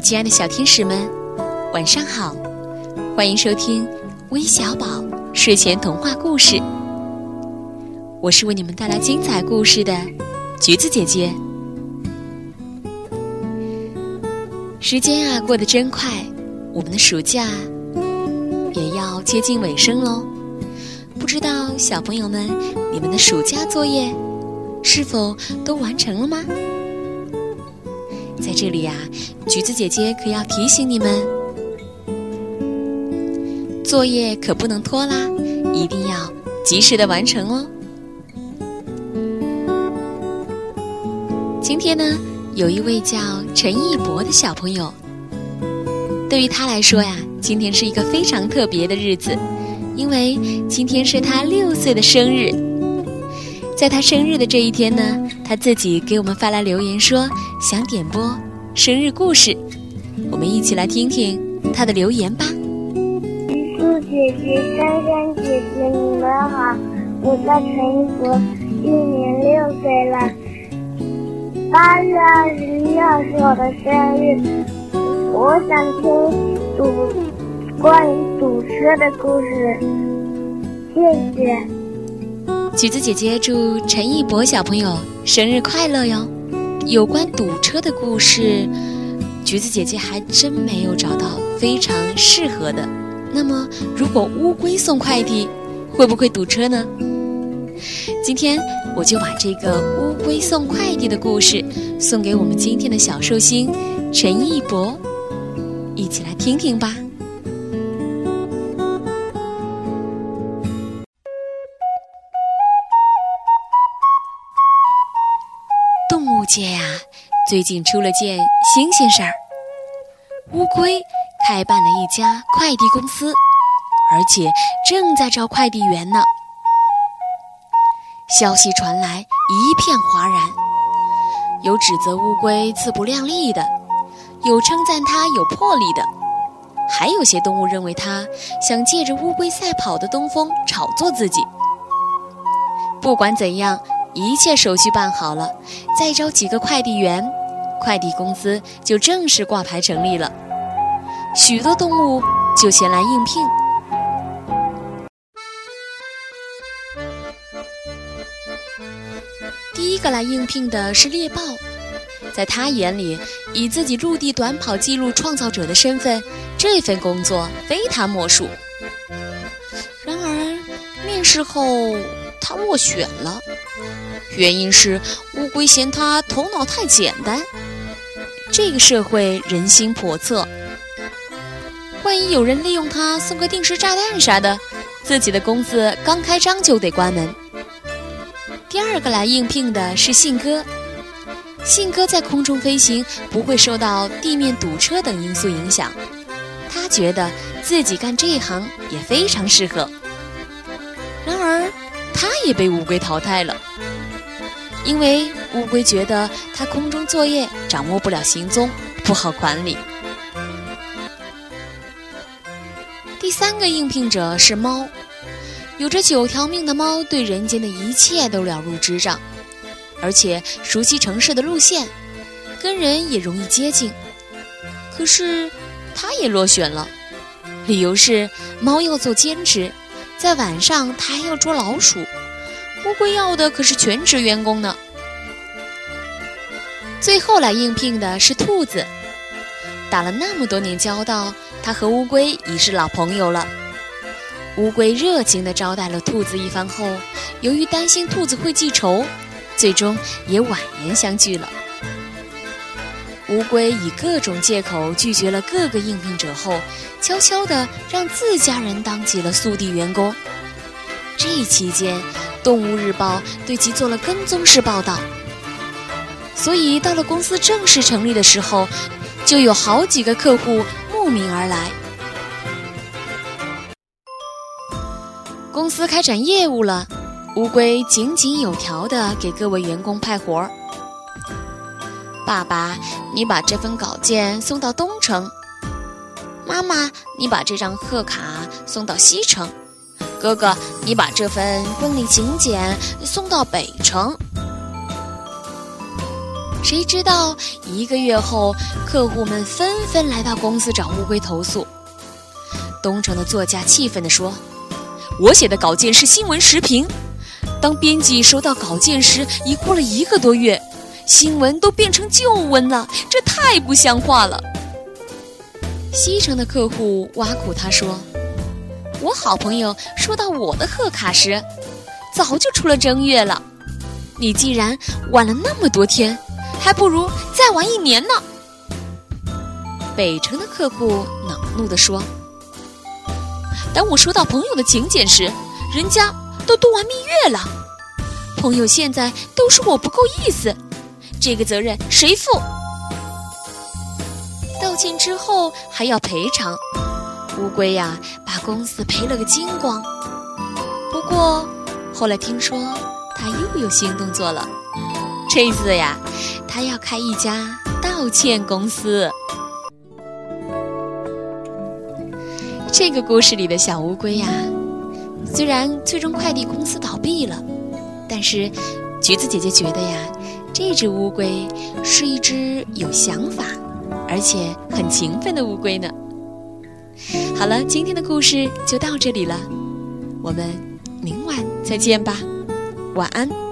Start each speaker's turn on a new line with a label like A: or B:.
A: 亲爱的小天使们，晚上好！欢迎收听微小宝睡前童话故事。我是为你们带来精彩故事的橘子姐姐。时间啊，过得真快，我们的暑假也要接近尾声喽。不知道小朋友们，你们的暑假作业是否都完成了吗？在这里呀，橘子姐姐可要提醒你们，作业可不能拖啦，一定要及时的完成哦。今天呢，有一位叫陈一博的小朋友，对于他来说呀，今天是一个非常特别的日子，因为今天是他六岁的生日。在他生日的这一天呢，他自己给我们发来留言说想点播生日故事，我们一起来听听他的留言吧。
B: 玉树姐姐、珊珊姐姐，你们好，我叫陈一博，今年六岁了。八月二十一号是我的生日，我想听堵关于堵车的故事，谢谢。
A: 橘子姐姐祝陈一博小朋友生日快乐哟！有关堵车的故事，橘子姐姐还真没有找到非常适合的。那么，如果乌龟送快递，会不会堵车呢？今天我就把这个乌龟送快递的故事送给我们今天的小寿星陈一博，一起来听听吧。最近出了件新鲜事儿。乌龟开办了一家快递公司，而且正在招快递员呢。消息传来，一片哗然。有指责乌龟自不量力的，有称赞它有魄力的，还有些动物认为它想借着乌龟赛跑的东风炒作自己。不管怎样。一切手续办好了，再招几个快递员，快递公司就正式挂牌成立了。许多动物就前来应聘。第一个来应聘的是猎豹，在他眼里，以自己陆地短跑记录创造者的身份，这份工作非他莫属。然而，面试后他落选了。原因是乌龟嫌他头脑太简单。这个社会人心叵测，万一有人利用它送个定时炸弹啥的，自己的公司刚开张就得关门。第二个来应聘的是信鸽，信鸽在空中飞行不会受到地面堵车等因素影响，他觉得自己干这一行也非常适合。然而，他也被乌龟淘汰了。因为乌龟觉得它空中作业掌握不了行踪，不好管理。第三个应聘者是猫，有着九条命的猫对人间的一切都了如指掌，而且熟悉城市的路线，跟人也容易接近。可是，它也落选了，理由是猫要做兼职，在晚上它还要捉老鼠。乌龟要的可是全职员工呢。最后来应聘的是兔子，打了那么多年交道，他和乌龟已是老朋友了。乌龟热情地招待了兔子一番后，由于担心兔子会记仇，最终也婉言相拒了。乌龟以各种借口拒绝了各个应聘者后，悄悄地让自家人当起了速递员工。这期间，《动物日报》对其做了跟踪式报道，所以到了公司正式成立的时候，就有好几个客户慕名而来。公司开展业务了，乌龟井井有条地给各位员工派活儿。爸爸，你把这份稿件送到东城；妈妈，你把这张贺卡送到西城。哥哥，你把这份婚礼请柬送到北城。谁知道一个月后，客户们纷纷来到公司找乌龟投诉。东城的作家气愤地说：“我写的稿件是新闻时评，当编辑收到稿件时，已过了一个多月，新闻都变成旧闻了，这太不像话了。”西城的客户挖苦他说：“我好朋友收到我的贺卡时，早就出了正月了。你既然晚了那么多天，还不如再晚一年呢。”北城的客户恼怒地说：“当我收到朋友的请柬时，人家都度完蜜月了。朋友现在都说我不够意思，这个责任谁负？”道歉之后还要赔偿，乌龟呀把公司赔了个精光。不过后来听说他又有新动作了，这次呀他要开一家道歉公司。这个故事里的小乌龟呀，虽然最终快递公司倒闭了，但是橘子姐姐觉得呀，这只乌龟是一只有想法。而且很勤奋的乌龟呢。好了，今天的故事就到这里了，我们明晚再见吧，晚安。